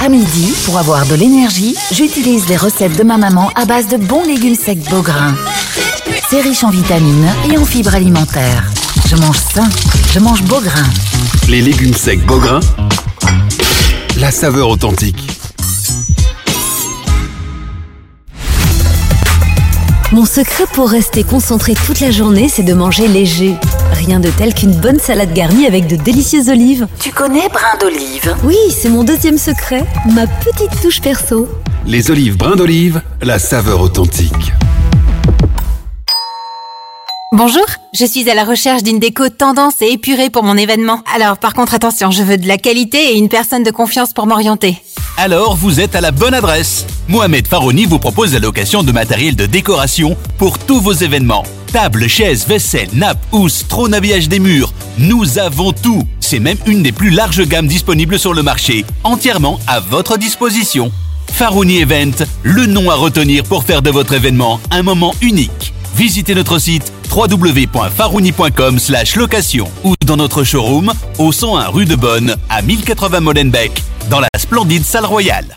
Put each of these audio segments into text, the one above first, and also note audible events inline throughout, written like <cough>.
À midi, pour avoir de l'énergie, j'utilise les recettes de ma maman à base de bons légumes secs Beaugrain. C'est riche en vitamines et en fibres alimentaires. Je mange sain, je mange Beaugrain. Les légumes secs Beaugrain, la saveur authentique. Mon secret pour rester concentré toute la journée, c'est de manger léger. Rien de tel qu'une bonne salade garnie avec de délicieuses olives. Tu connais brin d'olive? Oui, c'est mon deuxième secret, ma petite touche perso. Les olives brin d'olive, la saveur authentique. Bonjour, je suis à la recherche d'une déco tendance et épurée pour mon événement. Alors par contre attention, je veux de la qualité et une personne de confiance pour m'orienter. Alors vous êtes à la bonne adresse. Mohamed Farouni vous propose la location de matériel de décoration pour tous vos événements. Tables, chaises, vaisselle, nappes, housses, trône habillage des murs. Nous avons tout. C'est même une des plus larges gammes disponibles sur le marché, entièrement à votre disposition. Farouni Event, le nom à retenir pour faire de votre événement un moment unique. Visitez notre site www.farouni.com location ou dans notre showroom au 101 rue de Bonne à 1080 Molenbeek dans la splendide salle royale.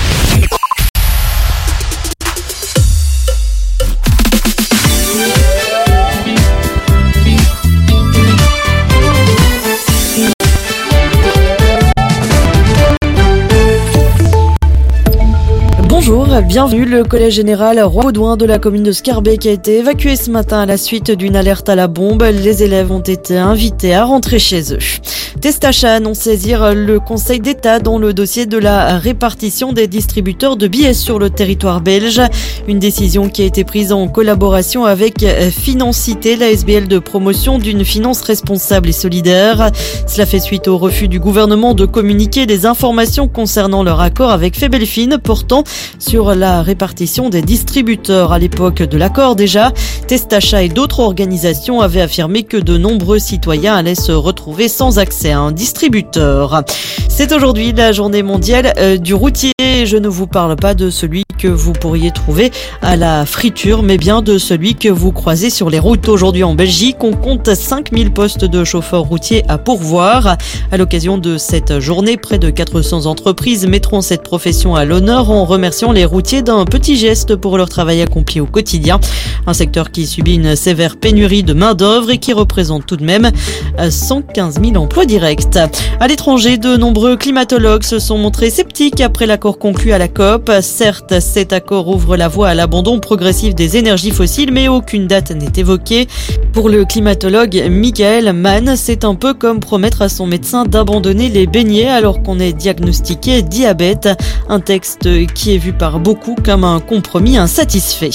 Bonjour, bienvenue. Le collège général Roi de la commune de Scarbeck a été évacué ce matin à la suite d'une alerte à la bombe. Les élèves ont été invités à rentrer chez eux. Testachat annonce saisir le Conseil d'État dans le dossier de la répartition des distributeurs de billets sur le territoire belge. Une décision qui a été prise en collaboration avec Financité, la SBL de promotion d'une finance responsable et solidaire. Cela fait suite au refus du gouvernement de communiquer des informations concernant leur accord avec Febelfine portant sur la répartition des distributeurs. À l'époque de l'accord déjà, Testachat et d'autres organisations avaient affirmé que de nombreux citoyens allaient se retrouver sans accès à un distributeur. C'est aujourd'hui la journée mondiale euh, du routier. Je ne vous parle pas de celui que vous pourriez trouver à la friture, mais bien de celui que vous croisez sur les routes. Aujourd'hui en Belgique, on compte 5000 postes de chauffeurs routiers à pourvoir. À l'occasion de cette journée, près de 400 entreprises mettront cette profession à l'honneur en remerciant les routiers d'un petit geste pour leur travail accompli au quotidien. Un secteur qui subit une sévère pénurie de main-d'œuvre et qui représente tout de même 115 000 emplois directs. À l'étranger, de nombreux climatologues se sont montrés sceptiques après l'accord conclu à la COP. Certes, cet accord ouvre la voie à l'abandon progressif des énergies fossiles, mais aucune date n'est évoquée. Pour le climatologue Michael Mann, c'est un peu comme promettre à son médecin d'abandonner les beignets alors qu'on est diagnostiqué diabète. Un texte qui est vu par beaucoup comme un compromis insatisfait.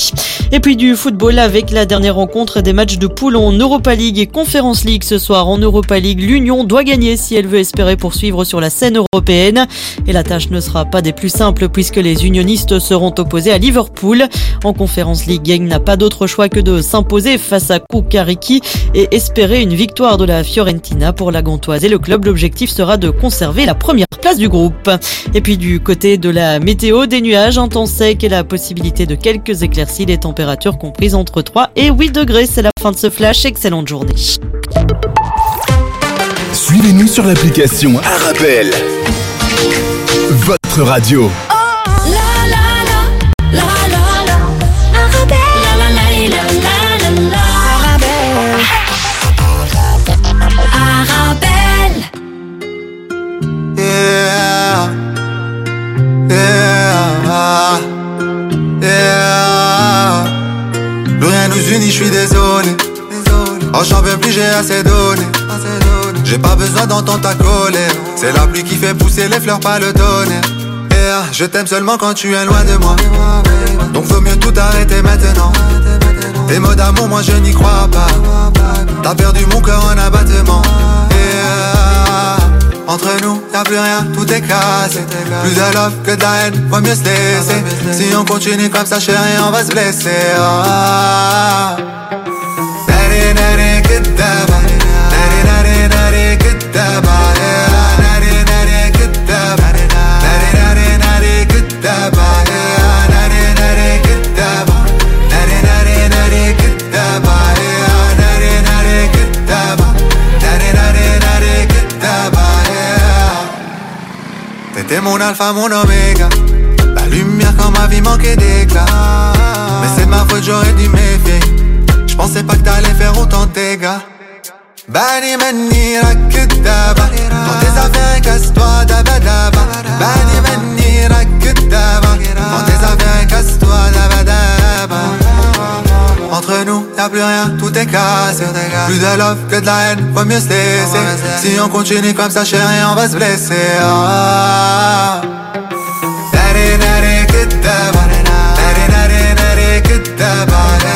Et puis du football avec la dernière rencontre des matchs de poule en Europa League et Conference League ce soir en Europa League. L'Union doit gagner si elle veut espérer poursuivre sur la scène européenne. Et la tâche ne sera pas des plus simples puisque les unionistes seront opposés à Liverpool. En Conference League, Gang n'a pas d'autre choix que de s'imposer face à Kukariki et espérer une victoire de la Fiorentina pour la Gantoise. Et le club, l'objectif sera de conserver la première place du groupe. Et puis du côté de la météo, des nuages, temps sec et la possibilité de quelques éclaircies, les températures comprises entre 3 et 8 degrés. C'est la fin de ce flash. Excellente journée. Suivez-nous sur l'application Arabelle. Votre radio. Yeah. Yeah. Je suis désolé. Oh, j'en peux plus, j'ai assez donné. J'ai pas besoin d'entendre ta colère. C'est la pluie qui fait pousser les fleurs, pas le tonnerre. Je t'aime seulement quand tu es loin de moi. Donc vaut mieux tout arrêter maintenant. Tes mots d'amour, moi je n'y crois pas. T'as perdu mon cœur en abattement. Yeah. y'a plus rien, tout est cassé. Plus de love que de la haine, vaut mieux se laisser. Si on continue comme ça, chérie, on va se blesser. Ah. Mon alpha, mon oméga. La lumière quand ma vie manquait d'éclat. Mais c'est ma faute, j'aurais dû méfier. Je pensais pas que t'allais faire autant de dégâts. Bani mani rakidaba Dans tes affaires, casse-toi daba daba. Bani mani rakidaba Dans tes affaires, casse-toi daba daba. entre nous, y'a plus rien, tout est cassé Plus de love que de la haine, vaut mieux se laisser Si on continue comme ça chérie, on va se blesser ah. Nari nari كدابة Nari nari nari كدابة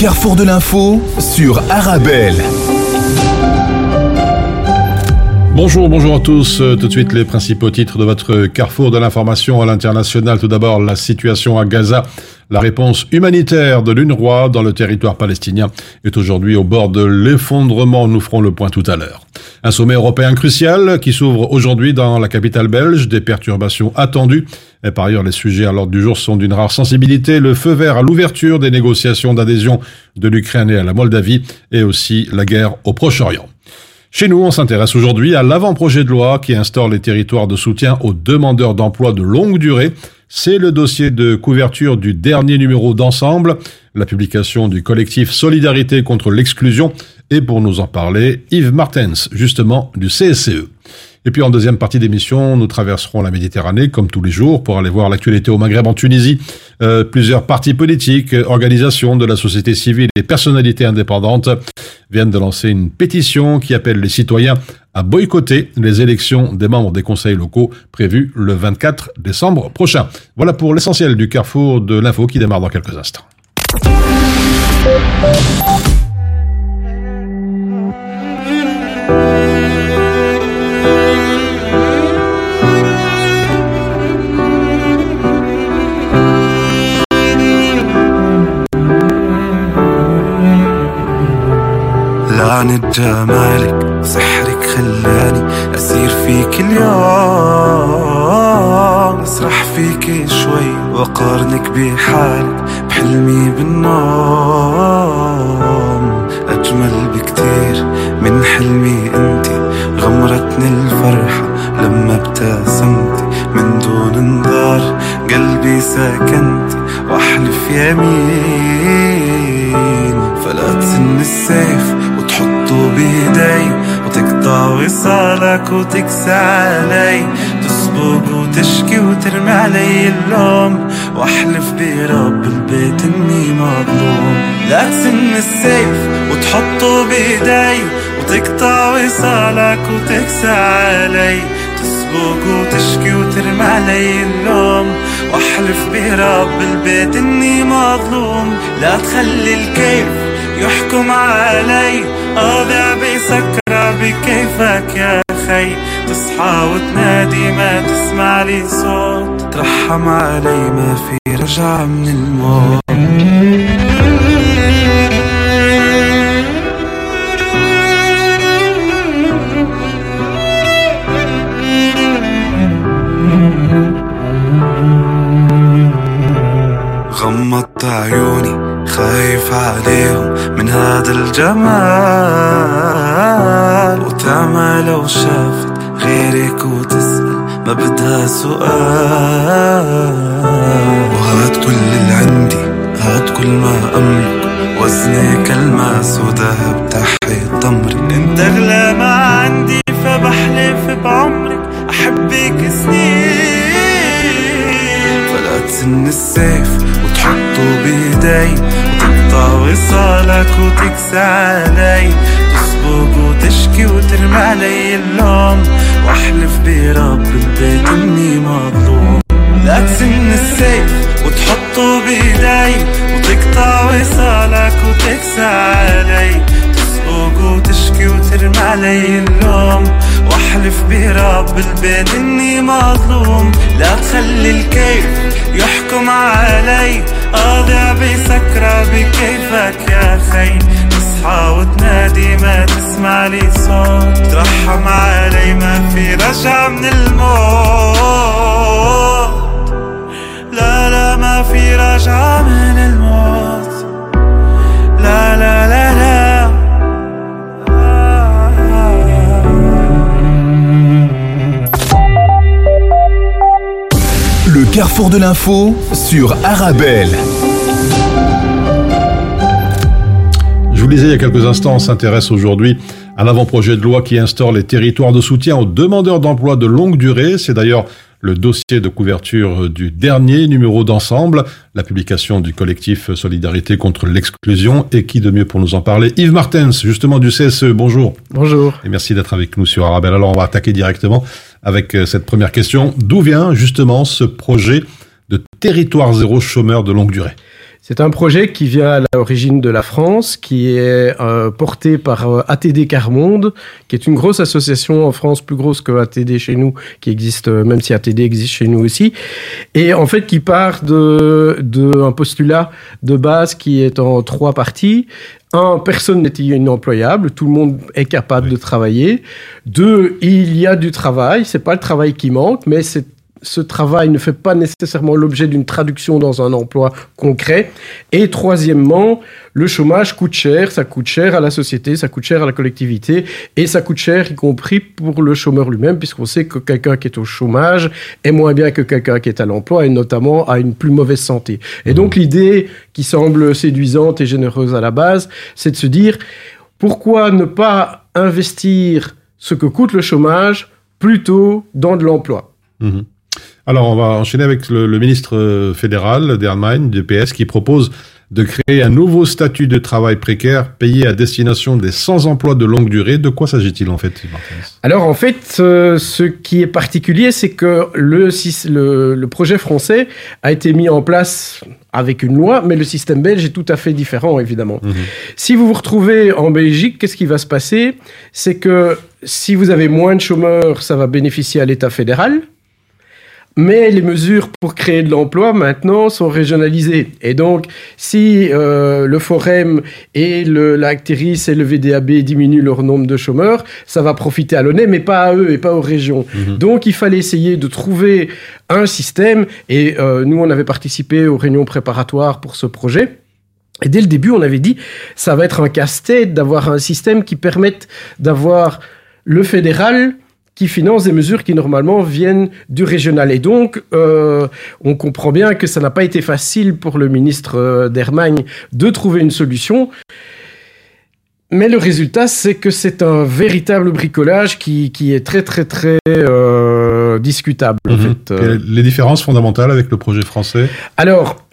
Carrefour de l'info sur Arabelle. Bonjour, bonjour à tous. Euh, Tout de suite, les principaux titres de votre carrefour de l'information à l'international. Tout d'abord, la situation à Gaza. La réponse humanitaire de l'UNRWA dans le territoire palestinien est aujourd'hui au bord de l'effondrement. Nous ferons le point tout à l'heure. Un sommet européen crucial qui s'ouvre aujourd'hui dans la capitale belge. Des perturbations attendues. Et par ailleurs, les sujets à l'ordre du jour sont d'une rare sensibilité. Le feu vert à l'ouverture des négociations d'adhésion de l'Ukraine et à la Moldavie et aussi la guerre au Proche-Orient. Chez nous, on s'intéresse aujourd'hui à l'avant-projet de loi qui instaure les territoires de soutien aux demandeurs d'emploi de longue durée. C'est le dossier de couverture du dernier numéro d'Ensemble, la publication du collectif Solidarité contre l'exclusion. Et pour nous en parler, Yves Martens, justement, du CSCE. Et puis en deuxième partie d'émission, nous traverserons la Méditerranée comme tous les jours pour aller voir l'actualité au Maghreb en Tunisie. Euh, plusieurs partis politiques, organisations de la société civile et personnalités indépendantes viennent de lancer une pétition qui appelle les citoyens à boycotter les élections des membres des conseils locaux prévues le 24 décembre prochain. Voilà pour l'essentiel du carrefour de l'info qui démarre dans quelques instants. لعنة جمالك سحرك خلاني أسير فيك اليوم. أسرح فيك شوي وأقارنك بحالك بحلمي بالنوم. أجمل بكتير من حلمي انتي غمرتني الفرحة لما ابتسمتي من دون انذار قلبي سكنتي وأحلف يمين فلا تسن السيف وتحطه بايدي وتقطع وصالك وتكسى علي تسبق وتشكي وترمي علي اللوم وأحلف برب البيت إني مظلوم. لا تسن السيف وتحطه بايدي وتقطع وصالك وتكسى علي تسبق وتشكي وترمي علي اللوم وأحلف برب البيت إني مظلوم. لا تخلي الكيف يحكم علي. أضع بسكرة بكيفك يا خي تصحى وتنادي ما تسمع لي صوت. ترحم علي ما في رجعة من الموت. غمضت عيوني خايف عليهم. هذا الجمال وتعمى لو شافت غيرك وتسأل ما بدها سؤال. وهات كل اللي عندي ما أملك. وزني كالماس وذهب تحت تمري انت اغلى ما عندي فبحلف بعمرك. أحبك سنين تسن السيف وتحطه بايدي وتقطع وصالك وتكسى علي. تسبق وتشكي وترمي علي اللوم وأحلف برب البيت إني مظلوم. لا تسن السيف وتحطه بايدي وتقطع وصالك وتكسى علي. تسبق وتشكي وترمي علي اللوم. وأحلف برب البيت إني مظلوم. لا تخلي الكيف يحكم علي. اضيع بسكرة بكيفك يا خي. تصحى وتنادي ما تسمع لي صوت. ترحم علي ما في رجعة من الموت. لا لا ما في رجعة من الموت. Carrefour de l'info sur Arabelle. Je vous le disais il y a quelques instants, on s'intéresse aujourd'hui à l'avant-projet de loi qui instaure les territoires de soutien aux demandeurs d'emploi de longue durée. C'est d'ailleurs le dossier de couverture du dernier numéro d'ensemble, la publication du collectif Solidarité contre l'exclusion. Et qui de mieux pour nous en parler Yves Martens, justement du CSE. Bonjour. Bonjour. Et merci d'être avec nous sur Arabelle. Alors on va attaquer directement avec euh, cette première question. D'où vient justement ce projet de territoire zéro chômeur de longue durée? C'est un projet qui vient à l'origine de la France, qui est euh, porté par euh, ATD Carmonde, qui est une grosse association en France, plus grosse que ATD chez nous, qui existe, même si ATD existe chez nous aussi, et en fait qui part de, de postulat de base qui est en trois parties. Un, personne n'est inemployable, tout le monde est capable de travailler. Deux, il y a du travail, c'est pas le travail qui manque, mais c'est ce travail ne fait pas nécessairement l'objet d'une traduction dans un emploi concret. Et troisièmement, le chômage coûte cher, ça coûte cher à la société, ça coûte cher à la collectivité, et ça coûte cher y compris pour le chômeur lui-même, puisqu'on sait que quelqu'un qui est au chômage est moins bien que quelqu'un qui est à l'emploi, et notamment a une plus mauvaise santé. Et donc l'idée qui semble séduisante et généreuse à la base, c'est de se dire, pourquoi ne pas investir ce que coûte le chômage plutôt dans de l'emploi? Mhm. Alors, on va enchaîner avec le, le ministre euh, fédéral d'Allemagne, du PS, qui propose de créer un nouveau statut de travail précaire payé à destination des sans-emploi de longue durée. De quoi s'agit-il en fait, Alors en fait, euh, ce qui est particulier, c'est que le, sys- le, le projet français a été mis en place avec une loi, mais le système belge est tout à fait différent, évidemment. Mhm. Si vous vous retrouvez en Belgique, qu'est-ce qui va se passer? C'est que si vous avez moins de chômeurs, ça va bénéficier à l'État fédéral. Mais les mesures pour créer de l'emploi maintenant sont régionalisées. Et donc, si euh, le Forum et le, l'Acteris et le VDAB diminuent leur nombre de chômeurs, ça va profiter à l'ONEM, mais pas à eux et pas aux régions. Donc, il fallait essayer de trouver un système. Et euh, nous, on avait participé aux réunions préparatoires pour ce projet. Et dès le début, on avait dit, ça va être un casse-tête d'avoir un système qui permette d'avoir le fédéral qui finance des mesures qui normalement viennent du régional. Et donc, euh, on comprend bien que ça n'a pas été facile pour le ministre euh, d'Allemagne de trouver une solution. Mais le résultat, c'est que c'est un véritable bricolage qui, qui est très, très, très euh, discutable. En Mhm. fait. Les différences fondamentales avec le projet français? Alors,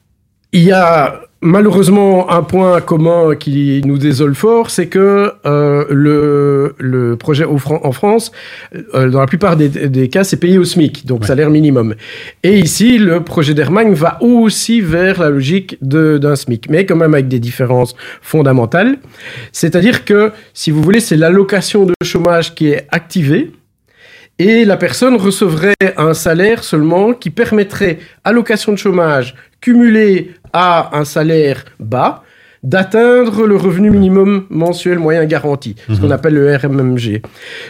il y a malheureusement un point commun qui nous désole fort, c'est que euh, le, le projet au Fran- en France, euh, dans la plupart des, des cas, c'est payé au SMIC, donc Ouais. salaire minimum. Et ici, le projet d'Allemagne va aussi vers la logique d'un SMIC, mais quand même avec des différences fondamentales. C'est-à-dire que, si vous voulez, c'est l'allocation de chômage qui est activée. Et la personne recevrait un salaire seulement qui permettrait, allocation de chômage cumulée à un salaire bas, d'atteindre le revenu minimum mensuel moyen garanti, ce qu'on appelle le RMMG.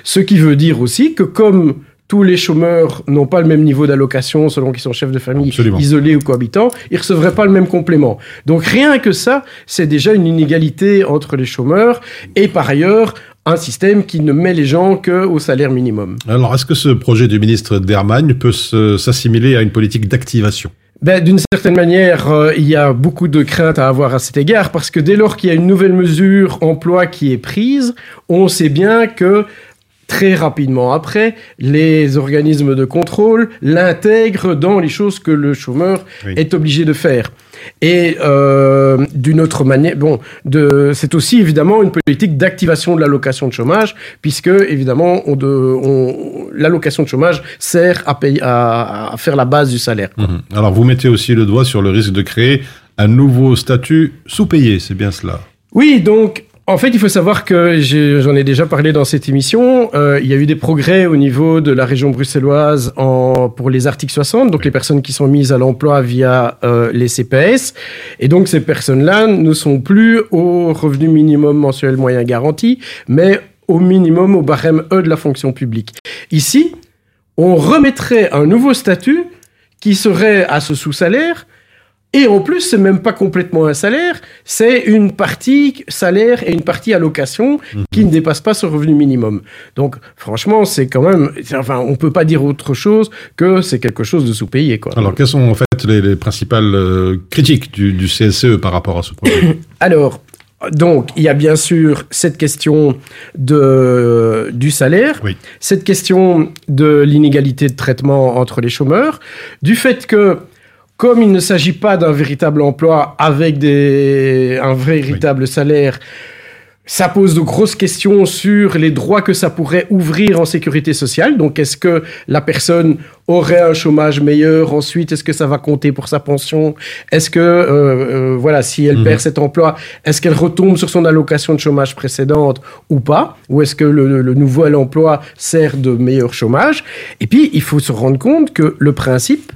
Ce qui veut dire aussi que comme tous les chômeurs n'ont pas le même niveau d'allocation selon qu'ils sont chefs de famille, Absolument. isolés ou cohabitants, ils recevraient pas le même complément. Donc rien que ça, c'est déjà une inégalité entre les chômeurs et par ailleurs un système qui ne met les gens qu'au salaire minimum. Alors, est-ce que ce projet du ministre d'Allemagne peut s'assimiler à une politique d'activation? Ben, D'une certaine manière, euh, il y a beaucoup de craintes à avoir à cet égard, parce que dès lors qu'il y a une nouvelle mesure emploi qui est prise, on sait bien que très rapidement après, les organismes de contrôle l'intègrent dans les choses que le chômeur Oui. est obligé de faire. Et euh, d'une autre manière, bon, c'est aussi évidemment une politique d'activation de l'allocation de chômage, puisque évidemment, on de, on, l'allocation de chômage sert à, payer, à, à faire la base du salaire. Mhm. Alors, vous mettez aussi le doigt sur le risque de créer un nouveau statut sous-payé, c'est bien cela? Oui, donc en fait, il faut savoir que j'en ai déjà parlé dans cette émission. euh, il y a eu des progrès au niveau de la région bruxelloise pour les articles 60, donc les personnes qui sont mises à l'emploi via euh, les CPS. Et donc ces personnes-là ne sont plus au revenu minimum mensuel moyen garanti, mais au minimum au barème E de la fonction publique. Ici, on remettrait un nouveau statut qui serait à ce sous-salaire. Et en plus, c'est même pas complètement un salaire, c'est une partie salaire et une partie allocation qui ne dépasse pas ce revenu minimum. Donc, franchement, c'est quand même, enfin, on peut pas dire autre chose que c'est quelque chose de sous-payé, quoi. Alors, quelles sont en fait les, les principales euh, critiques du, du CSE par rapport à ce projet? <coughs> Alors, donc, il y a bien sûr cette question de, du salaire, Oui. cette question de l'inégalité de traitement entre les chômeurs, du fait que, comme il ne s'agit pas d'un véritable emploi avec des, un véritable salaire, ça pose de grosses questions sur les droits que ça pourrait ouvrir en sécurité sociale. Donc, est-ce que la personne aurait un chômage meilleur ensuite? Est-ce que ça va compter pour sa pension? Est-ce que, euh, euh, voilà, si elle Mhm. perd cet emploi, est-ce qu'elle retombe sur son allocation de chômage précédente ou pas? Ou est-ce que le, le nouvel emploi sert de meilleur chômage? Et puis, il faut se rendre compte que le principe,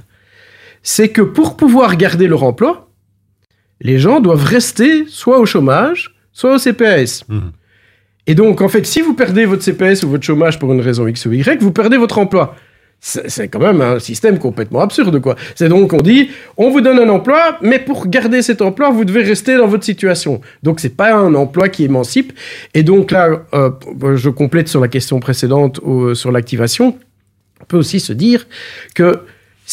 c'est que pour pouvoir garder leur emploi, les gens doivent rester soit au chômage, soit au CPS. Mhm. Et donc, en fait, si vous perdez votre CPS ou votre chômage pour une raison X ou Y, vous perdez votre emploi. C'est c'est quand même un système complètement absurde, quoi. C'est donc, on dit, on vous donne un emploi, mais pour garder cet emploi, vous devez rester dans votre situation. Donc, c'est pas un emploi qui émancipe. Et donc, là, euh, je complète sur la question précédente, euh, sur l'activation. On peut aussi se dire que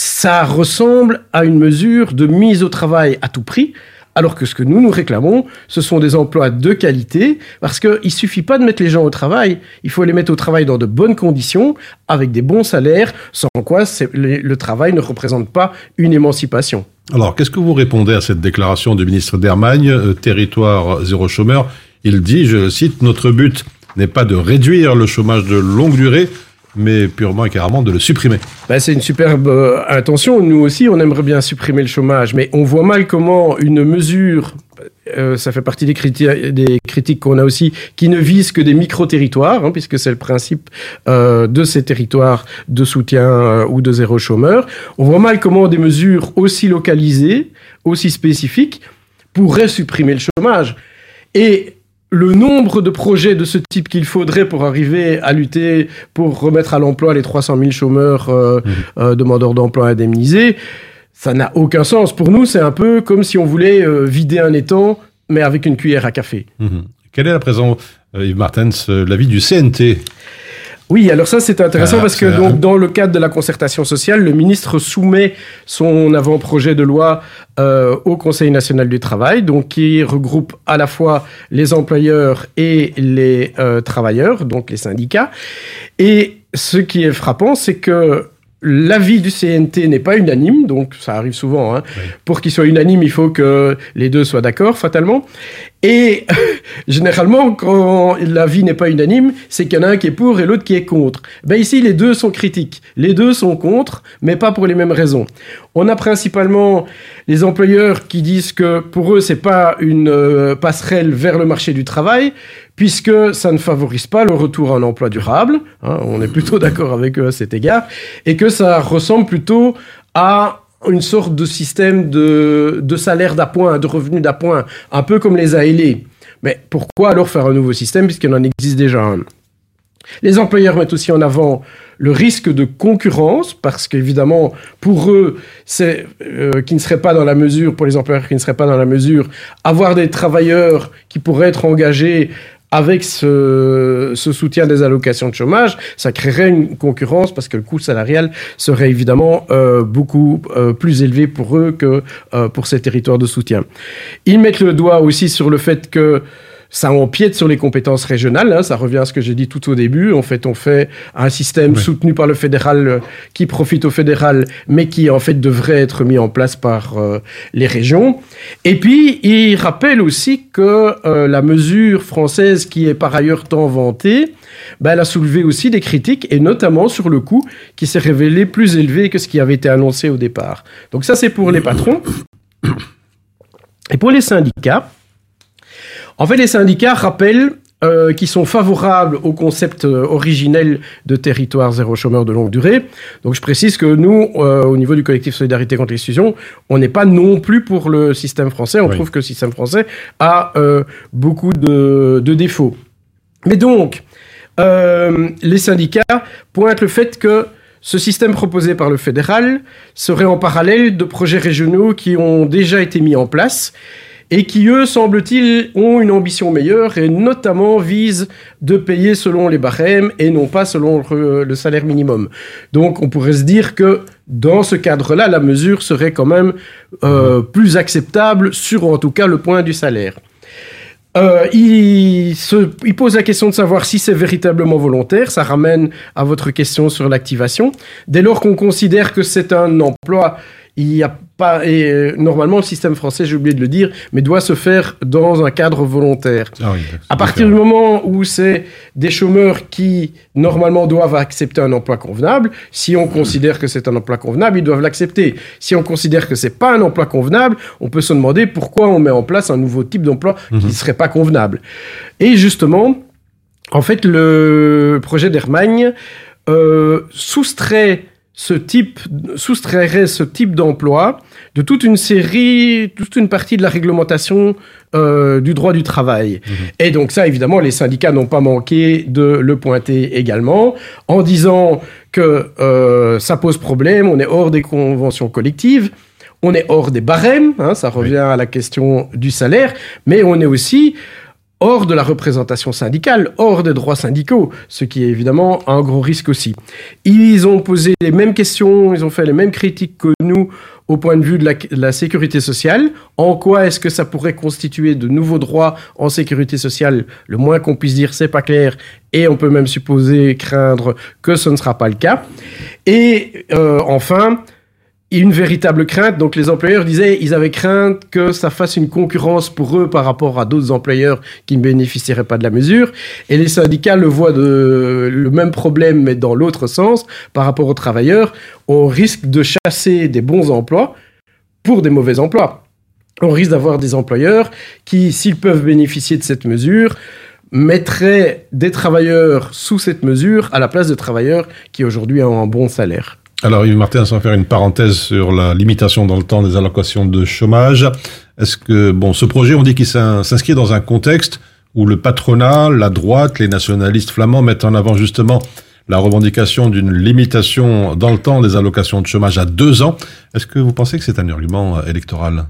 ça ressemble à une mesure de mise au travail à tout prix, alors que ce que nous nous réclamons, ce sont des emplois de qualité, parce qu'il ne suffit pas de mettre les gens au travail, il faut les mettre au travail dans de bonnes conditions, avec des bons salaires, sans quoi le, travail ne représente pas une émancipation. Alors, qu'est-ce que vous répondez à cette déclaration du ministre d'Hermagne, euh, territoire zéro chômeur? Il dit, je cite, notre but n'est pas de réduire le chômage de longue durée, mais purement et carrément de le supprimer. Ben, c'est une superbe euh, intention. Nous aussi, on aimerait bien supprimer le chômage, mais on voit mal comment une mesure, euh, ça fait partie des, criti- des critiques qu'on a aussi, qui ne vise que des micro-territoires, hein, puisque c'est le principe euh, de ces territoires de soutien ou de zéro chômeur. On voit mal comment des mesures aussi localisées, aussi spécifiques, pourraient supprimer le chômage. Et le nombre de projets de ce type qu'il faudrait pour arriver à lutter pour remettre à l'emploi les 300 000 chômeurs euh, euh, demandeurs d'emploi indemnisés, ça n'a aucun sens. Pour nous, c'est un peu comme si on voulait euh, vider un étang, mais avec une cuillère à café. Mhm. Quel est à présent, Yves Martens, l'avis du CNT Oui, alors ça c'est intéressant Ah, parce que donc, dans le cadre de la concertation sociale, le ministre soumet son avant-projet de loi euh, au Conseil national du travail, donc qui regroupe à la fois les employeurs et les euh, travailleurs, donc les syndicats. Et ce qui est frappant, c'est que L'avis du CNT n'est pas unanime, donc ça arrive souvent. Hein. Pour qu'il soit unanime, il faut que les deux soient d'accord, fatalement. Et <laughs> généralement, quand l'avis n'est pas unanime, c'est qu'il y en a un qui est pour et l'autre qui est contre. Ben ici, les deux sont critiques. Les deux sont contre, mais pas pour les mêmes raisons. On a principalement les employeurs qui disent que pour eux, c'est pas une euh, passerelle vers le marché du travail, puisque ça ne favorise pas le retour à un emploi durable. hein, on est plutôt <laughs> d'accord avec eux à cet égard, et que ça ressemble plutôt à une sorte de système de, salaire d'appoint, de revenus d'appoint, un peu comme les ALE. Mais pourquoi alors faire un nouveau système puisqu'il en existe déjà un? Les employeurs mettent aussi en avant le risque de concurrence, parce qu'évidemment, pour eux, c'est euh, qui ne seraient pas dans la mesure, pour les employeurs qui ne seraient pas dans la mesure, avoir des travailleurs qui pourraient être engagés avec ce, ce, soutien des allocations de chômage, ça créerait une concurrence parce que le coût salarial serait évidemment euh, beaucoup euh, plus élevé pour eux que euh, pour ces territoires de soutien. Ils mettent le doigt aussi sur le fait que ça empiète sur les compétences régionales. Hein, ça revient à ce que j'ai dit tout au début. En fait, on fait un système soutenu par le fédéral euh, qui profite au fédéral, mais qui en fait devrait être mis en place par euh, les régions. Et puis, il rappelle aussi que euh, la mesure française, qui est par ailleurs tant vantée, ben, elle a soulevé aussi des critiques, et notamment sur le coût qui s'est révélé plus élevé que ce qui avait été annoncé au départ. Donc ça, c'est pour les patrons. Et pour les syndicats, en fait, les syndicats rappellent euh, qu'ils sont favorables au concept euh, originel de territoire zéro chômeur de longue durée. Donc je précise que nous, euh, au niveau du collectif Solidarité contre l'exclusion, on n'est pas non plus pour le système français. On trouve que le système français a beaucoup de, de, défauts. Mais donc, les syndicats pointent le fait que ce système proposé par le fédéral serait en parallèle de projets régionaux qui ont déjà été mis en place et qui, eux, semble-t-il, ont une ambition meilleure et notamment visent de payer selon les barèmes et non pas selon le, salaire minimum. Donc on pourrait se dire que dans ce cadre-là, la mesure serait quand même euh, plus acceptable sur en tout cas le point du salaire. Euh, il, se, il, pose la question de savoir si c'est véritablement volontaire. Ça ramène à votre question sur l'activation. Dès lors qu'on considère que c'est un emploi il n'y a pas. Et euh, normalement, le système français, j'ai oublié de le dire, mais doit se faire dans un cadre volontaire. Ah à partir du moment où c'est des chômeurs qui, normalement, doivent accepter un emploi convenable, si on considère que c'est un emploi convenable, ils doivent l'accepter. Si on considère que c'est pas un emploi convenable, on peut se demander pourquoi on met en place un nouveau type d'emploi qui ne mhm. serait pas convenable. Et justement, en fait, le projet d'Hermagne euh, soustrait ce type, soustrairait ce type d'emploi de toute une série, toute une partie de la réglementation euh, du droit du travail. Mhm. Et donc ça, évidemment, les syndicats n'ont pas manqué de le pointer également, en disant que euh, ça pose problème, on est hors des conventions collectives, on est hors des barèmes, hein, ça revient à la question du salaire, mais on est aussi hors de la représentation syndicale, hors des droits syndicaux, ce qui est évidemment un gros risque aussi. Ils ont posé les mêmes questions, ils ont fait les mêmes critiques que nous au point de vue de la, sécurité sociale. En quoi est-ce que ça pourrait constituer de nouveaux droits en sécurité sociale? Le moins qu'on puisse dire, c'est pas clair, et on peut même supposer, craindre que ce ne sera pas le cas. Et euh, enfin, une véritable crainte. Donc les employeurs disaient ils avaient crainte que ça fasse une concurrence pour eux par rapport à d'autres employeurs qui ne bénéficieraient pas de la mesure. Et les syndicats le voient de le même problème mais dans l'autre sens par rapport aux travailleurs. On risque de chasser des bons emplois pour des mauvais emplois. On risque d'avoir des employeurs qui, s'ils peuvent bénéficier de cette mesure, mettraient des travailleurs sous cette mesure à la place de travailleurs qui aujourd'hui ont un bon salaire. Alors Yves Martin, sans faire une parenthèse sur la limitation dans le temps des allocations de chômage, est-ce que bon, ce projet, on dit qu'il s'inscrit dans un contexte où le patronat, la droite, les nationalistes flamands mettent en avant justement la revendication d'une limitation dans le temps des allocations de chômage à deux ans. Est-ce que vous pensez que c'est un argument euh, électoral?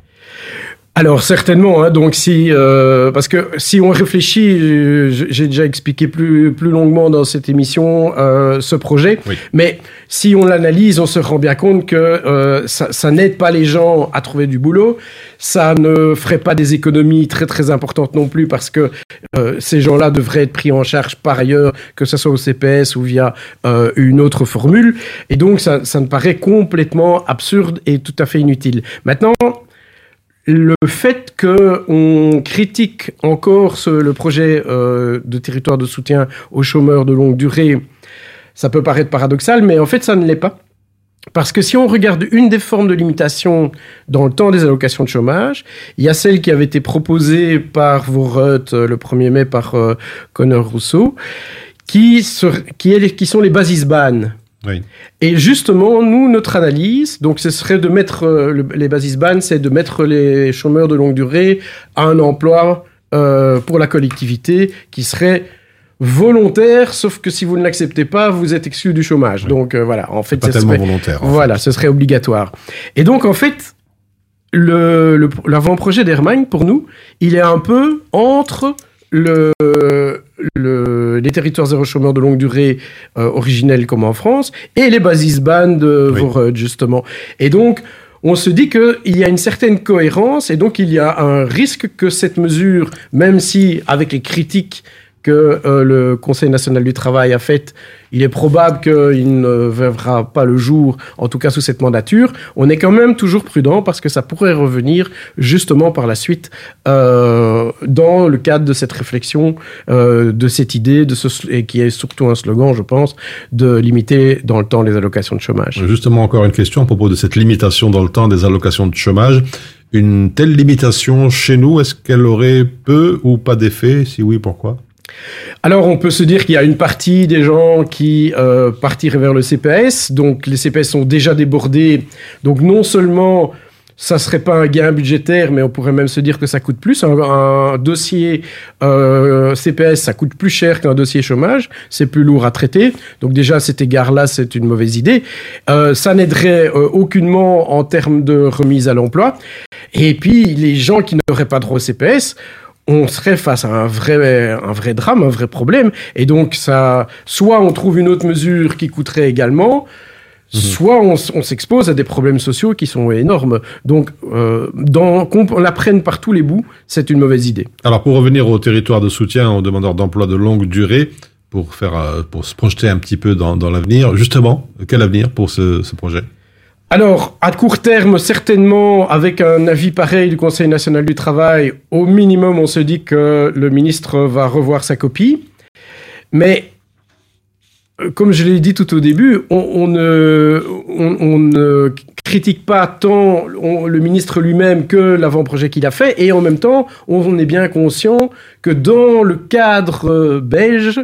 Alors certainement, hein, donc si euh, parce que si on réfléchit, j'ai déjà expliqué plus plus longuement dans cette émission euh, ce projet, mais si on l'analyse, on se rend bien compte que euh, ça, ça n'aide pas les gens à trouver du boulot, ça ne ferait pas des économies très très importantes non plus parce que euh, ces gens-là devraient être pris en charge par ailleurs, que ce soit au CPS ou via euh, une autre formule, et donc ça, ça me paraît complètement absurde et tout à fait inutile. Maintenant le fait qu'on critique encore le projet euh, de territoire de soutien aux chômeurs de longue durée, ça peut paraître paradoxal, mais en fait, ça ne l'est pas. Parce que si on regarde une des formes de limitation dans le temps des allocations de chômage, il y a celle qui avait été proposée par Vorut le 1er mai par euh, Connor Rousseau, qui, qui, sont les Et justement, nous, notre analyse, donc ce serait de mettre euh, les basis ban, c'est de mettre les chômeurs de longue durée à un emploi euh, pour la collectivité qui serait volontaire, sauf que si vous ne l'acceptez pas, vous êtes exclu du chômage. Donc euh, voilà, en fait, pas tellement volontaire. voilà, ce serait obligatoire. Et donc en fait, l'avant-projet le, pour nous, il est un peu entre le, le, les territoires zéro chômeur de longue durée euh, originels comme en France et les basis band euh, Oui. justement. Et donc, on se dit qu'il y a une certaine cohérence et donc il y a un risque que cette mesure, même si avec les critiques que euh, le Conseil national du travail a faites, il est probable qu'il ne verra pas le jour, en tout cas sous cette mandature. On est quand même toujours prudent parce que ça pourrait revenir justement par la suite euh, dans le cadre de cette réflexion, euh, de cette idée, de ce, et qui est surtout un slogan, je pense, de limiter dans le temps les allocations de chômage. Justement, encore une question à propos de cette limitation dans le temps des allocations de chômage. Une telle limitation chez nous, est-ce qu'elle aurait peu ou pas d'effet? Si oui, pourquoi? Alors, on peut se dire qu'il y a une partie des gens qui euh, partiraient vers le CPS. Donc, les CPS sont déjà débordés. Donc, non seulement ça serait pas un gain budgétaire, mais on pourrait même se dire que ça coûte plus. Un, dossier euh, CPS, ça coûte plus cher qu'un dossier chômage. C'est plus lourd à traiter. Donc, déjà, à cet égard-là, c'est une mauvaise idée. Euh, ça n'aiderait aucunement en termes de remise à l'emploi. Et puis, les gens qui n'auraient pas droit au CPS, on serait face à un vrai, un vrai drame, un vrai problème. Et donc, ça, soit on trouve une autre mesure qui coûterait également, soit on, s'expose à des problèmes sociaux qui sont énormes. Donc, euh, dans, qu'on on la prenne par tous les bouts, c'est une mauvaise idée. Alors, pour revenir au territoire de soutien aux demandeurs d'emploi de longue durée, pour faire, euh, pour se projeter un petit peu dans, dans l'avenir, justement, quel avenir pour ce, ce projet? Alors, à court terme, certainement, avec un avis pareil du Conseil national du travail, au minimum, on se dit que le ministre va revoir sa copie. Mais, euh, comme je l'ai dit tout au début, on, ne, critique pas tant le ministre lui-même que l'avant-projet qu'il a fait. Et en même temps, on est bien conscient que dans le cadre euh, belge,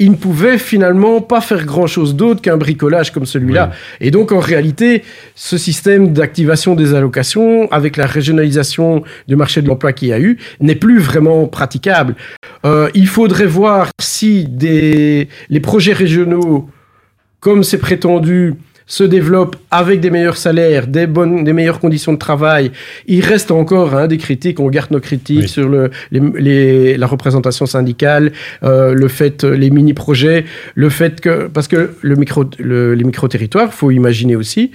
il ne pouvait finalement pas faire grand-chose d'autre qu'un bricolage comme celui-là. Et donc, en réalité, ce système d'activation des allocations, avec la régionalisation du marché de l'emploi qu'il y a eu, n'est plus vraiment praticable. Euh, il faudrait voir si des, les projets régionaux, comme c'est prétendu, se développent avec des meilleurs salaires, des bonnes, des meilleures conditions de travail. Il reste encore hein, des critiques. On garde nos critiques Oui. sur le, les, les- la représentation syndicale, euh, le fait, les mini-projets, le fait que, parce que le micro, le- les micro-territoires, faut imaginer aussi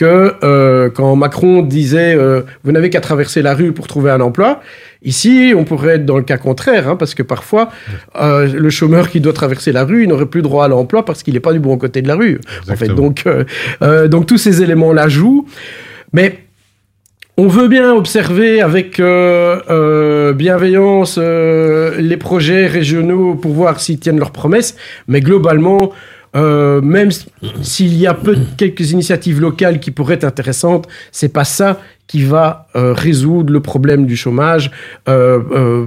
que euh, quand Macron disait euh, vous n'avez qu'à traverser la rue pour trouver un emploi, ici on pourrait être dans le cas contraire, hein, parce que parfois euh, le chômeur qui doit traverser la rue, n'aurait plus droit à l'emploi parce qu'il n'est pas du bon côté de la rue. En fait, donc, donc tous ces éléments-là jouent, mais on veut bien observer avec euh, euh, bienveillance euh, les projets régionaux pour voir s'ils tiennent leurs promesses, mais globalement, euh, même s'il y a peu, quelques initiatives locales qui pourraient être intéressantes, c'est pas ça qui va euh, résoudre le problème du chômage. Euh, euh,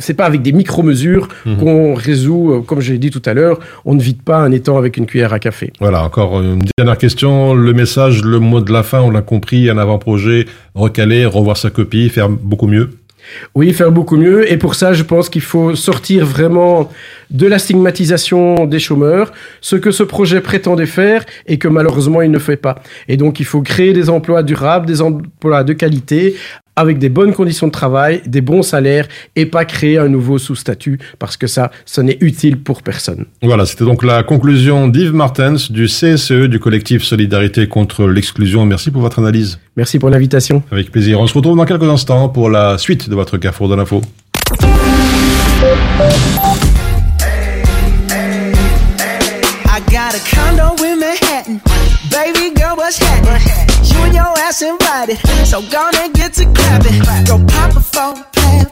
c'est pas avec des micro-mesures qu'on résout, comme je l'ai dit tout à l'heure, on ne vide pas un étang avec une cuillère à café. Voilà, encore une dernière question. Le message, le mot de la fin, on l'a compris, un avant-projet, recaler, revoir sa copie, faire beaucoup mieux. Oui, faire beaucoup mieux. Et pour ça, je pense qu'il faut sortir vraiment de la stigmatisation des chômeurs, ce que ce projet prétendait faire et que malheureusement il ne fait pas. Et donc, il faut créer des emplois durables, des emplois de qualité, avec des bonnes conditions de travail, des bons salaires et pas créer un nouveau sous-statut parce que ça, ce n'est utile pour personne. Voilà, c'était donc la conclusion d'Yves Martens du CSE, du collectif Solidarité contre l'exclusion. Merci pour votre analyse. Merci pour l'invitation. Avec plaisir. On se retrouve dans quelques instants pour la suite de votre Carrefour de l'info. So gonna get to clapping. Go pop a plan.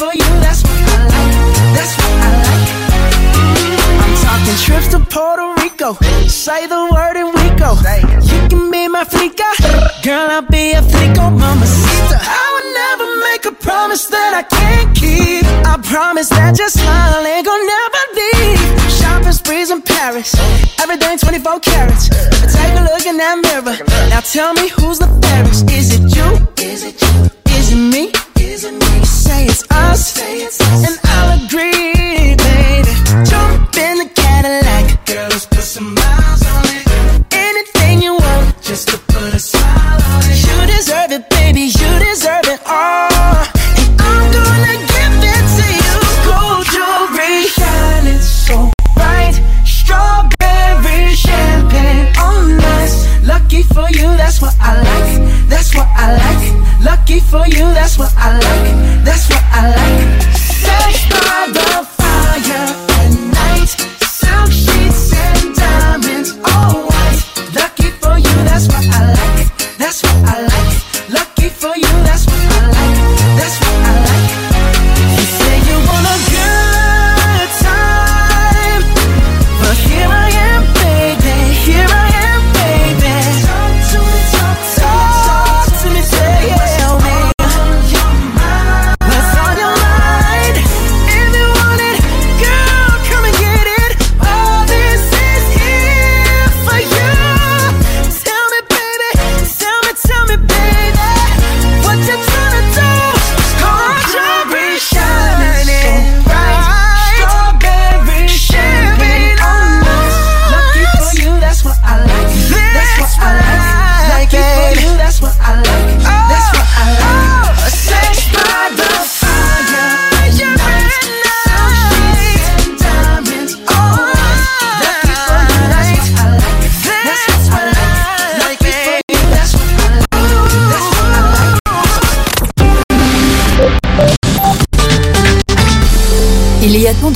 For you, that's what I like. That's what I like. I'm talking trips to Puerto Rico. Say the word and we go. You can be my flica. Girl, I'll be a flico, mamacita. I would never make a promise that I can't keep. I promise that your smile ain't gonna never leave. Shopping sprees in Paris. Everything 24 carats. Take a look in that mirror. Now tell me who's the fairest. Is it you? Is it you? Us. And I'll agree,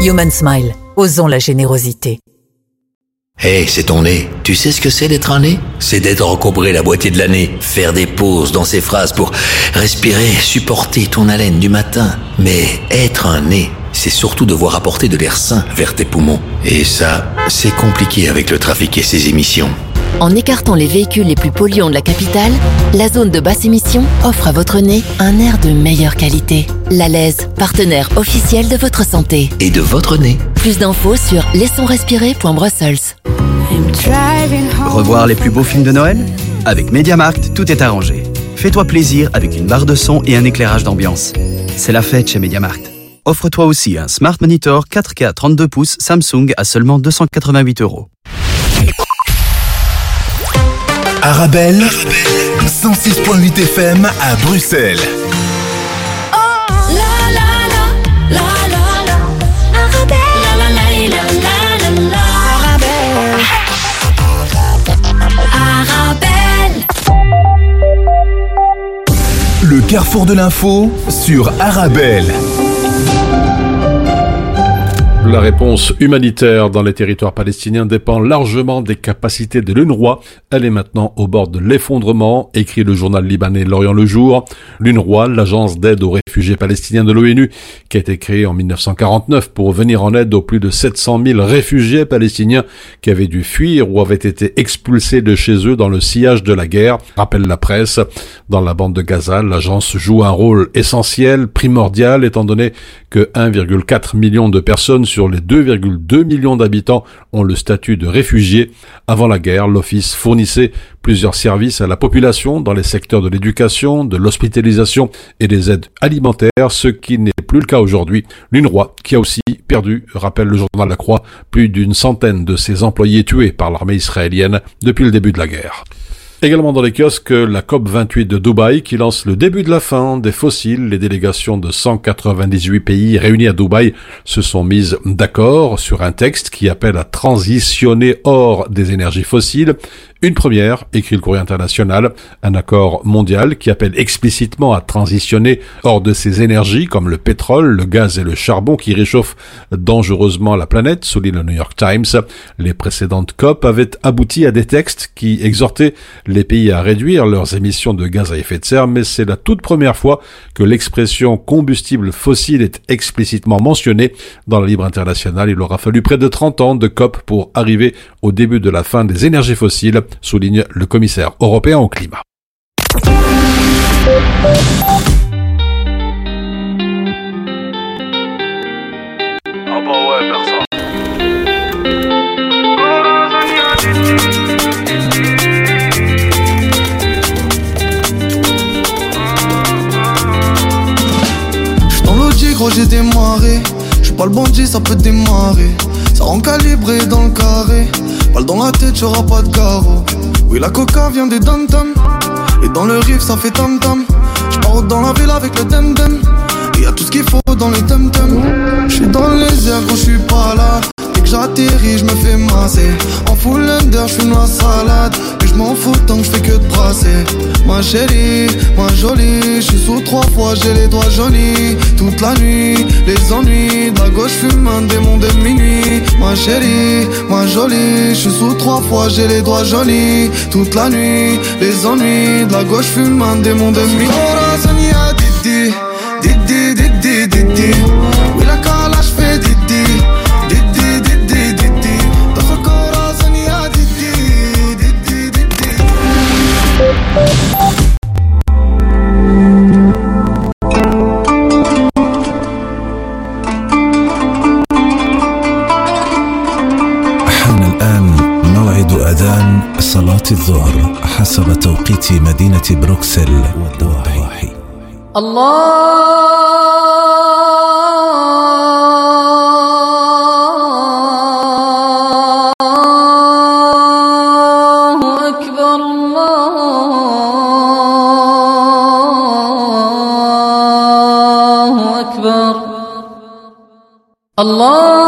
Human Smile, osons la générosité. Hé, c'est ton nez. Tu sais ce que c'est d'être un nez? C'est d'être encombré la moitié de l'année, faire des pauses dans ses phrases pour respirer, supporter ton haleine du matin. Mais être un nez, c'est surtout devoir apporter de l'air sain vers tes poumons. Et ça, c'est compliqué avec le trafic et ses émissions. En écartant les véhicules les plus polluants de la capitale, la zone de basse émission offre à votre nez un air de meilleure qualité. La Lèze, partenaire officiel de votre santé. Et de votre nez. Plus d'infos sur laissonsrespirer.brussels. Revoir les plus beaux films de Noël Avec MediaMarkt, tout est arrangé. Fais-toi plaisir avec une barre de son et un éclairage d'ambiance. C'est la fête chez MediaMarkt. Offre-toi aussi un Smart Monitor 4K 32 pouces Samsung à seulement 288 euros. Arabelle, 106.8 FM à Bruxelles. Le carrefour de l'info sur Arabelle. La réponse humanitaire dans les territoires palestiniens dépend largement des capacités de l'UNRWA. Elle est maintenant au bord de l'effondrement, écrit le journal libanais L'Orient le Jour. L'UNRWA, l'agence d'aide aux réfugiés palestiniens de l'ONU, qui a été créée en 1949 pour venir en aide aux plus de 700 000 réfugiés palestiniens qui avaient dû fuir ou avaient été expulsés de chez eux dans le sillage de la guerre, rappelle la presse. Dans la bande de Gaza, l'agence joue un rôle essentiel, primordial, étant donné que 1,4 million de personnes sur les 2,2 millions d'habitants ont le statut de réfugiés. Avant la guerre, l'Office fournissait plusieurs services à la population dans les secteurs de l'éducation, de l'hospitalisation et des aides alimentaires, ce qui n'est plus le cas aujourd'hui. L'UNRWA, qui a aussi perdu, rappelle le journal La Croix, plus d'une centaine de ses employés tués par l'armée israélienne depuis le début de la guerre. Également dans les kiosques, la COP28 de Dubaï qui lance le début de la fin des fossiles. Les délégations de 198 pays réunis à Dubaï se sont mises d'accord sur un texte qui appelle à transitionner hors des énergies fossiles une première, écrit le courrier international, un accord mondial qui appelle explicitement à transitionner hors de ces énergies comme le pétrole, le gaz et le charbon qui réchauffent dangereusement la planète, souligne le New York Times. Les précédentes COP avaient abouti à des textes qui exhortaient les pays à réduire leurs émissions de gaz à effet de serre, mais c'est la toute première fois que l'expression combustible fossile est explicitement mentionnée dans la libre internationale. Il aura fallu près de 30 ans de COP pour arriver au début de la fin des énergies fossiles souligne le commissaire européen au climat. Ah bah ouais, personne. J'suis dans l'audi, gros, j'ai démarré. J'suis pas le bandit, ça peut démarrer. Ça rend calibré dans le carré. Balle dans la tête, y'aura pas de carreau. Oui, la coca vient des dom Et dans le riff, ça fait tam tam. J'pars dans la ville avec le dem dem. Et y'a tout ce qu'il faut dans les tem tem. J'suis dans les airs quand j'suis pas là. Dès que j'atterris, j'me fais masser. En full under, j'fume la salade. Et j'm'en fous tant que j'fais que de brasser. Ma chérie, ma jolie. J'suis sous trois fois, j'ai les doigts jolis. Toute la nuit, les ennuis. De la gauche, fume un démon de minuit. Ma chérie, ma jolie. J'suis sous trois fois, j'ai les doigts jolis. Toute la nuit, les ennuis. De la gauche, fume un démon de minuit. Didi, Didi, الظهر حسب توقيت مدينة بروكسل والضواحي الله أكبر الله أكبر الله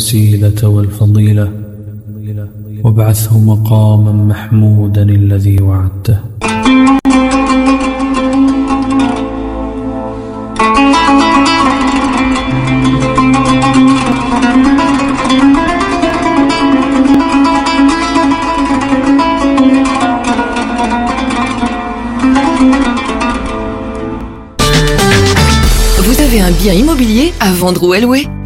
الوسيلة والفضيلة وابعثه مقاما محمودا الذي وعدته. Vous avez un bien immobilier à vendre ou à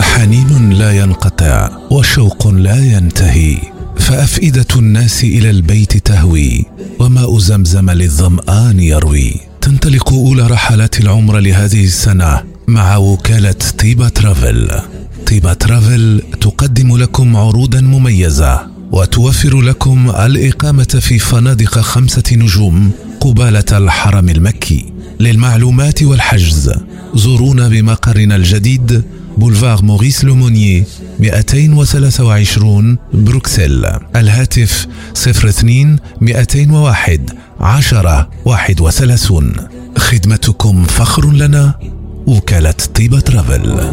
حنين لا ينقطع وشوق لا ينتهي فأفئدة الناس إلى البيت تهوي وماء زمزم للظمآن يروي. تنطلق أولى رحلات العمر لهذه السنة مع وكالة طيبة ترافل. طيبة ترافل تقدم لكم عروضا مميزة وتوفر لكم الإقامة في فنادق خمسة نجوم قبالة الحرم المكي للمعلومات والحجز. زورونا بمقرنا الجديد بولفار موريس لومونيي 223 بروكسل. الهاتف 02 201 10 31 خدمتكم فخر لنا وكالة طيبة ترافل.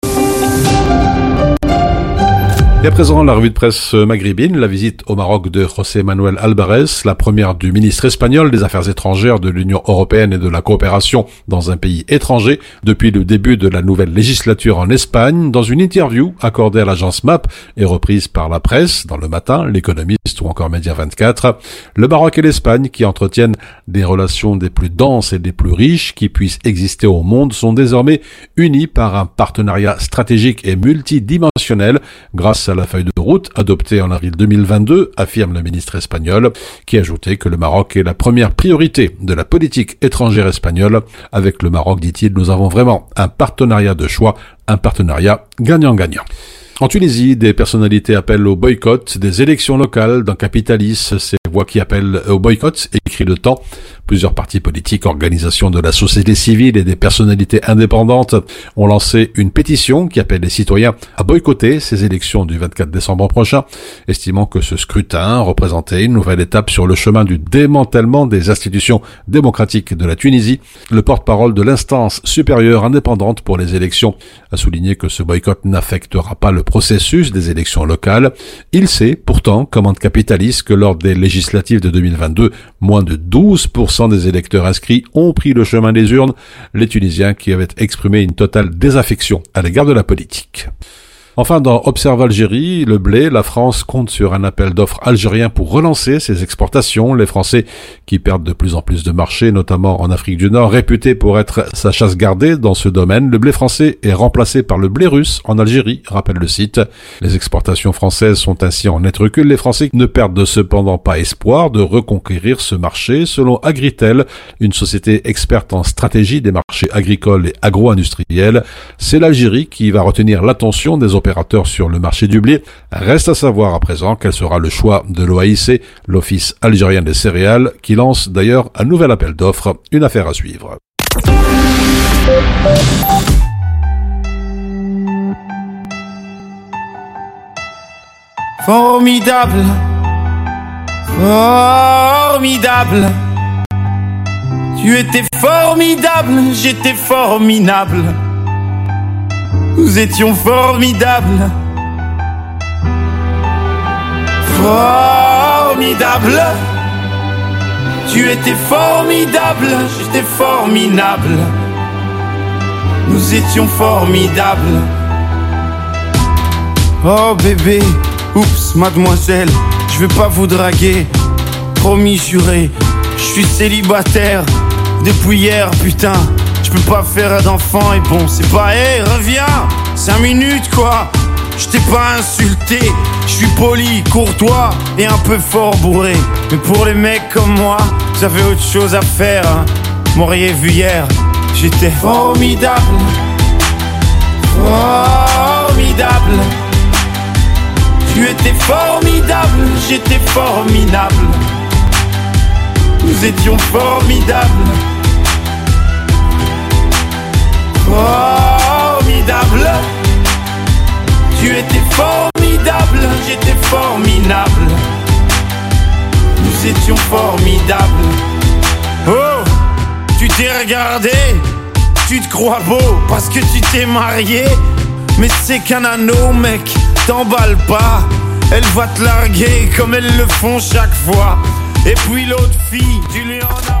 Et à présent, la revue de presse maghrébine, la visite au Maroc de José Manuel Alvarez, la première du ministre espagnol des Affaires étrangères de l'Union européenne et de la coopération dans un pays étranger depuis le début de la nouvelle législature en Espagne, dans une interview accordée à l'agence MAP et reprise par la presse dans le matin, l'économiste ou encore Média 24, le Maroc et l'Espagne qui entretiennent des relations des plus denses et des plus riches qui puissent exister au monde sont désormais unis par un partenariat stratégique et multidimensionnel grâce la feuille de route adoptée en avril 2022, affirme le ministre espagnol, qui ajoutait que le Maroc est la première priorité de la politique étrangère espagnole. Avec le Maroc, dit-il, nous avons vraiment un partenariat de choix, un partenariat gagnant-gagnant. En Tunisie, des personnalités appellent au boycott des élections locales dans Capitalis. Ces voix qui appellent au boycott, écrit le temps. Plusieurs partis politiques, organisations de la société civile et des personnalités indépendantes ont lancé une pétition qui appelle les citoyens à boycotter ces élections du 24 décembre prochain, estimant que ce scrutin représentait une nouvelle étape sur le chemin du démantèlement des institutions démocratiques de la Tunisie. Le porte-parole de l'instance supérieure indépendante pour les élections a souligné que ce boycott n'affectera pas le processus des élections locales. Il sait pourtant, commande capitaliste, que lors des législatives de 2022, moins de 12% des électeurs inscrits ont pris le chemin des urnes, les Tunisiens qui avaient exprimé une totale désaffection à l'égard de la politique. Enfin, dans Observe Algérie, le blé, la France compte sur un appel d'offres algérien pour relancer ses exportations. Les Français qui perdent de plus en plus de marchés, notamment en Afrique du Nord, réputé pour être sa chasse gardée dans ce domaine, le blé français est remplacé par le blé russe en Algérie, rappelle le site. Les exportations françaises sont ainsi en net recul. Les Français ne perdent cependant pas espoir de reconquérir ce marché, selon Agritel, une société experte en stratégie des marchés agricoles et agro-industriels. C'est l'Algérie qui va retenir l'attention des opérateurs sur le marché du blé. Reste à savoir à présent quel sera le choix de l'OAIC, l'Office algérien des céréales, qui lance d'ailleurs un nouvel appel d'offres, une affaire à suivre. Formidable, Formidable. Tu étais formidable, j'étais formidable. Nous étions formidables. Formidable. Tu étais formidable, j'étais formidable. Nous étions formidables. Oh bébé, oups, mademoiselle, je vais pas vous draguer. Promis juré, je suis célibataire depuis hier, putain. Je peux pas faire d'enfant et bon, c'est pas, hé, reviens, 5 minutes quoi. Je t'ai pas insulté, je suis poli, courtois et un peu fort bourré. Mais pour les mecs comme moi, vous avez autre chose à faire. Hein. M'auriez vu hier, j'étais formidable. Formidable. Tu étais formidable, j'étais formidable. Nous étions formidables. Formidable. Tu étais formidable, j'étais formidable. Nous étions formidables. Oh, tu t'es regardé, tu te crois beau parce que tu t'es marié. Mais c'est qu'un anneau, mec, t'emballe pas. Elle va te larguer comme elles le font chaque fois. Et puis l'autre fille, tu lui en as.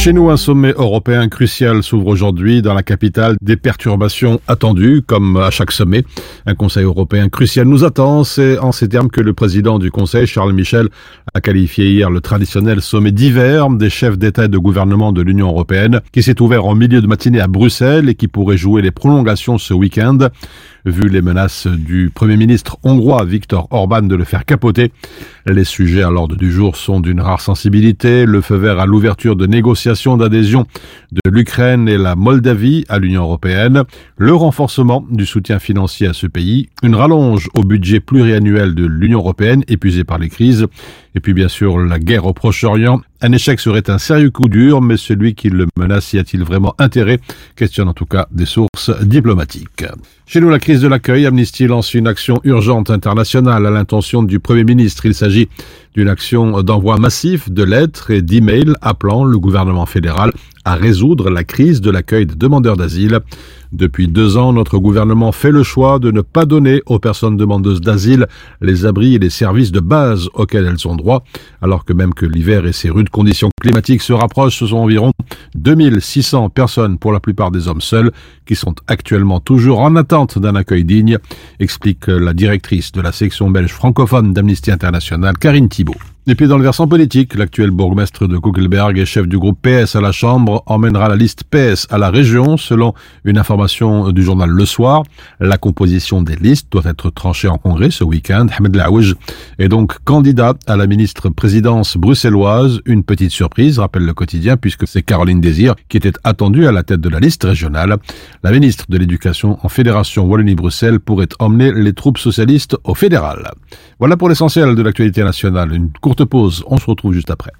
Chez nous, un sommet européen crucial s'ouvre aujourd'hui dans la capitale. Des perturbations attendues, comme à chaque sommet. Un Conseil européen crucial nous attend. C'est en ces termes que le président du Conseil, Charles Michel, a qualifié hier le traditionnel sommet d'hiver des chefs d'État et de gouvernement de l'Union européenne, qui s'est ouvert en milieu de matinée à Bruxelles et qui pourrait jouer les prolongations ce week-end. Vu les menaces du Premier ministre hongrois Viktor Orban de le faire capoter, les sujets à l'ordre du jour sont d'une rare sensibilité. Le feu vert à l'ouverture de négociations d'adhésion de l'Ukraine et la Moldavie à l'Union européenne, le renforcement du soutien financier à ce pays, une rallonge au budget pluriannuel de l'Union européenne épuisé par les crises, et puis bien sûr la guerre au Proche-Orient. Un échec serait un sérieux coup dur, mais celui qui le menace y a-t-il vraiment intérêt? Questionne en tout cas des sources diplomatiques. Chez nous, la crise de l'accueil, Amnesty lance une action urgente internationale à l'intention du Premier ministre. Il s'agit d'une action d'envoi massif de lettres et d'emails appelant le gouvernement fédéral à résoudre la crise de l'accueil des demandeurs d'asile. Depuis deux ans, notre gouvernement fait le choix de ne pas donner aux personnes demandeuses d'asile les abris et les services de base auxquels elles ont droit, alors que même que l'hiver et ses rudes conditions climatiques se rapprochent, ce sont environ 2600 personnes, pour la plupart des hommes seuls, qui sont actuellement toujours en attente d'un accueil digne, explique la directrice de la section belge francophone d'Amnesty International, Karine Thibault. Et puis dans le versant politique, l'actuel bourgmestre de Kugelberg et chef du groupe PS à la Chambre emmènera la liste PS à la région selon une information du journal Le Soir. La composition des listes doit être tranchée en congrès ce week-end. Ahmed Laouj est donc candidat à la ministre présidence bruxelloise. Une petite surprise, rappelle le quotidien, puisque c'est Caroline Désir qui était attendue à la tête de la liste régionale. La ministre de l'Éducation en Fédération Wallonie-Bruxelles pourrait emmener les troupes socialistes au fédéral. Voilà pour l'essentiel de l'actualité nationale. Courte pause, on se retrouve juste après.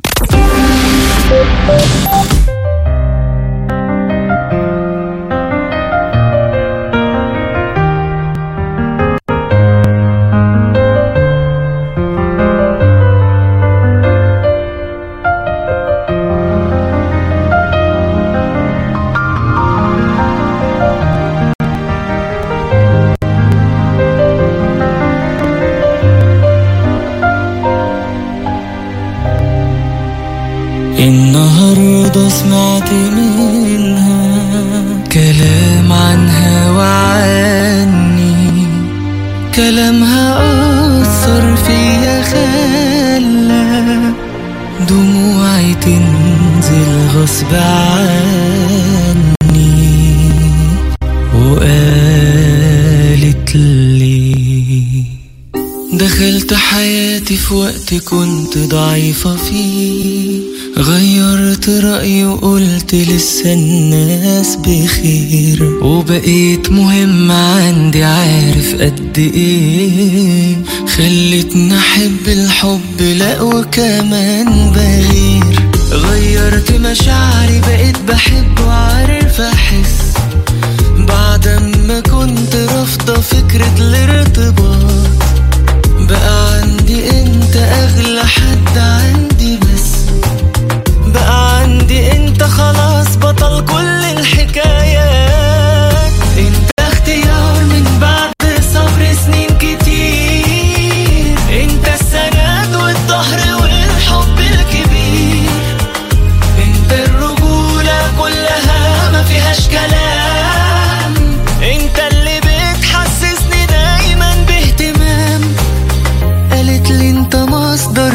كنت ضعيفة فيه غيرت رأيي وقلت لسه الناس بخير. وبقيت مهم عندي عارف قد إيه. خلتني أحب الحب لا وكمان بغير. غيرت مشاعري بقيت بحب وعارف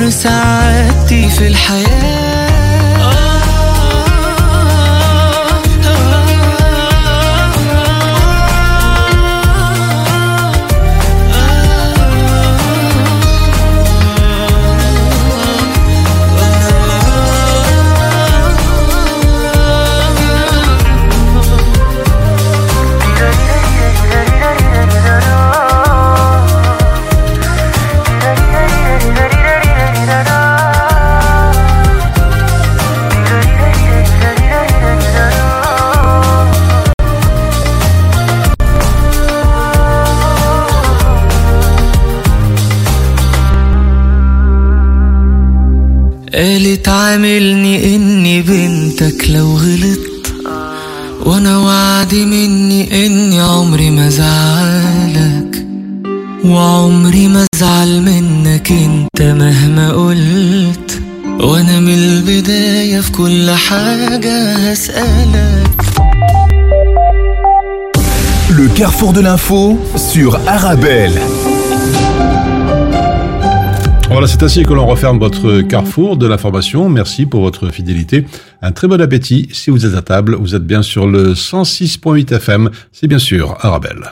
سعادتي في الحياة. De l'info sur Arabelle. Voilà, c'est ainsi que l'on referme votre carrefour de l'information. Merci pour votre fidélité. Un très bon appétit. Si vous êtes à table, vous êtes bien sur le 106.8 FM. C'est bien sûr Arabelle.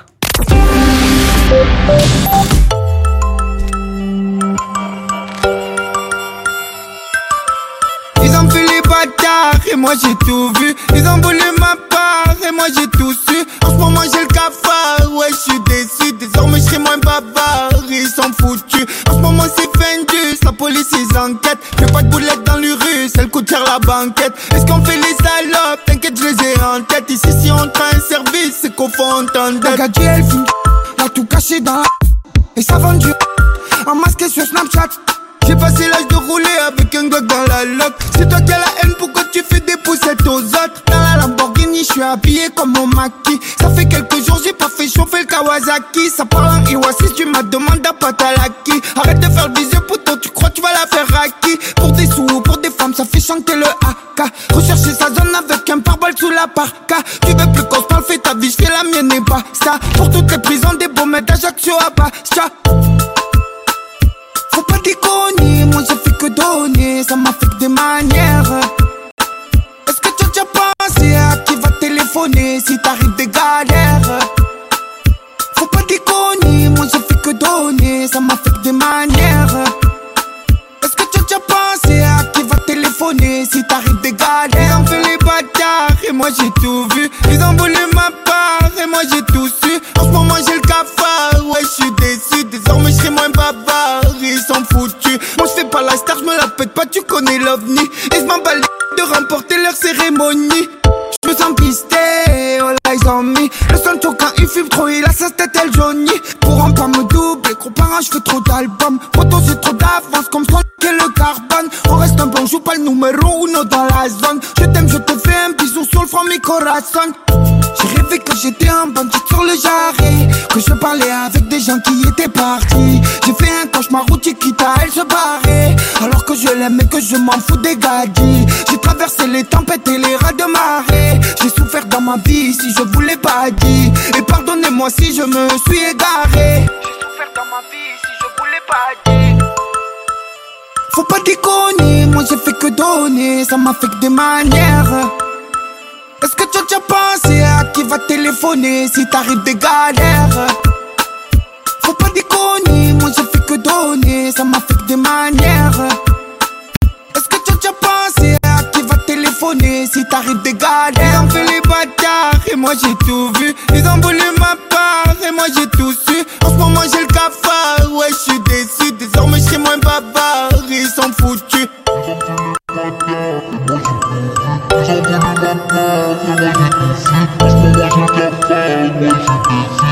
Ils ont fait les bâtards et moi j'ai tout vu. Ils ont volé ma part et moi j'ai tout su. En ce moment j'ai le cafard, ouais je suis déçu. Désormais je serai moins bavard, ils sont foutus. En ce moment c'est Fendus, la police ils enquêtent. Fais pas de boulettes dans l'urus, elle coûte cher la banquette. Est-ce qu'on fait les salopes? T'inquiète, je les ai en tête. Ici si on prend un service, c'est qu'on fait entendre. La gadget, elle fume, tout caché dans la Et ça vend du en masqué sur Snapchat J'ai passé l'âge de rouler avec un Glock dans la loque. C'est toi qui as la haine, pourquoi tu fais des poussettes aux autres? Dans la Lamborghini, je suis habillé comme mon maquis Ça fait quelques j'ai fait chauffer le Kawasaki. Ça parle en Iwasis, tu m'as demandé à Patalaki. Arrête de faire le bisou poteau, tu crois tu vas la faire à qui Pour des sous ou pour des femmes, ça fait chanter le AK Rechercher sa zone avec un pare-balles sous la parka. Tu veux plus qu'on se parle, fais ta vie, je fais la mienne et pas ça. Pour toutes les prisons, des beaux maîtres d'Ajaccio à Bastia. Faut pas déconner, moi j'ai fait que donner. Ça m'a fait que des manières j'ai tout vu. Ils ont volé ma part et moi j'ai tout su. En ce moment j'ai le cafard, ouais je suis déçu. Désormais je serai moins bavard, ils sont foutus. Moi je pas la star, je me la pète pas, tu connais l'ovni. Et je les de remporter leur cérémonie. Je me sens pisté, oh là ils ont mis Le son quand il fume trop, il a sa tête elle jaunit Pourront pas me doubler, gros parents je trop d'albums Photo c'est trop d'avance comme son le carbone On reste un bon, joue pas le numéro uno dans la zone Je t'aime, je te J'ai rêvé que j'étais un bandit sur le jarret Que je parlais avec des gens qui étaient partis. J'ai fait un cauchemar où Chiquita elle se barrait Alors que je l'aime et que je m'en fous des gadis. J'ai traversé les tempêtes et les rats de marée. J'ai souffert dans ma vie si je vous l'ai pas dit Et pardonnez-moi si je me suis égaré. J'ai souffert dans ma vie si je vous pas dit Faut pas déconner, moi j'ai fait que donner Ça m'a fait que des manières Est-ce que tu as déjà pensé à qui va téléphoner si t'arrives des galères? Faut pas déconner, moi j'ai fait que donner Ça m'a fait que des manières Est-ce que tu as déjà pensé à qui va téléphoner si t'arrives des Ils galères? Ont fait les bâtards et moi j'ai tout vu. Ils ont volé ma part et moi j'ai tout su. En ce moment j'ai le cafard, ouais je suis déçu. Désormais je serai moins bavard, Thank you.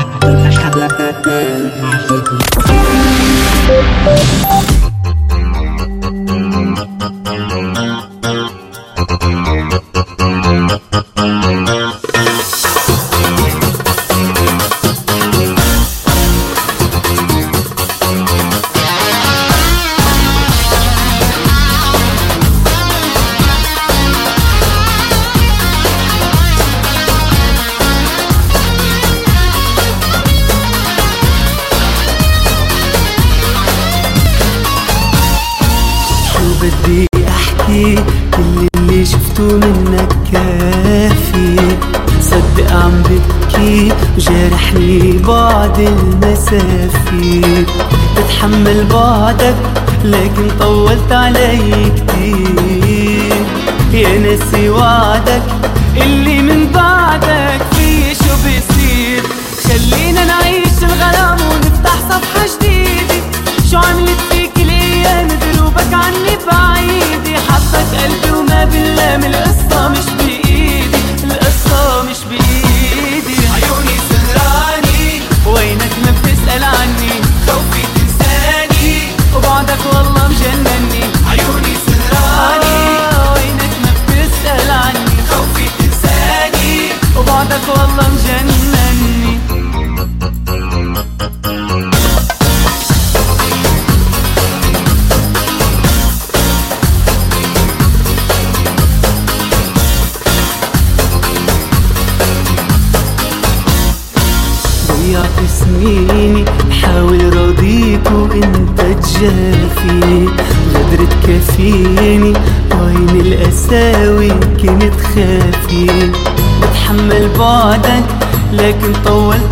بعد المسافي بتحمل بعدك لكن طولت علي كتير. يا ناسي وعدك اللي من بعدك في شو بيصير؟ خلينا نعيش الغرام ونفتح صفحة جديدة. شو عملت؟ خفيف. وتحمل بعدك لكن طولت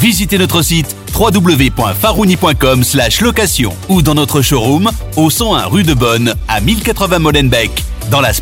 Visitez notre site www.farouni.com location ou dans notre showroom au 101 rue de Bonne à 1080 Molenbeek dans la splendeur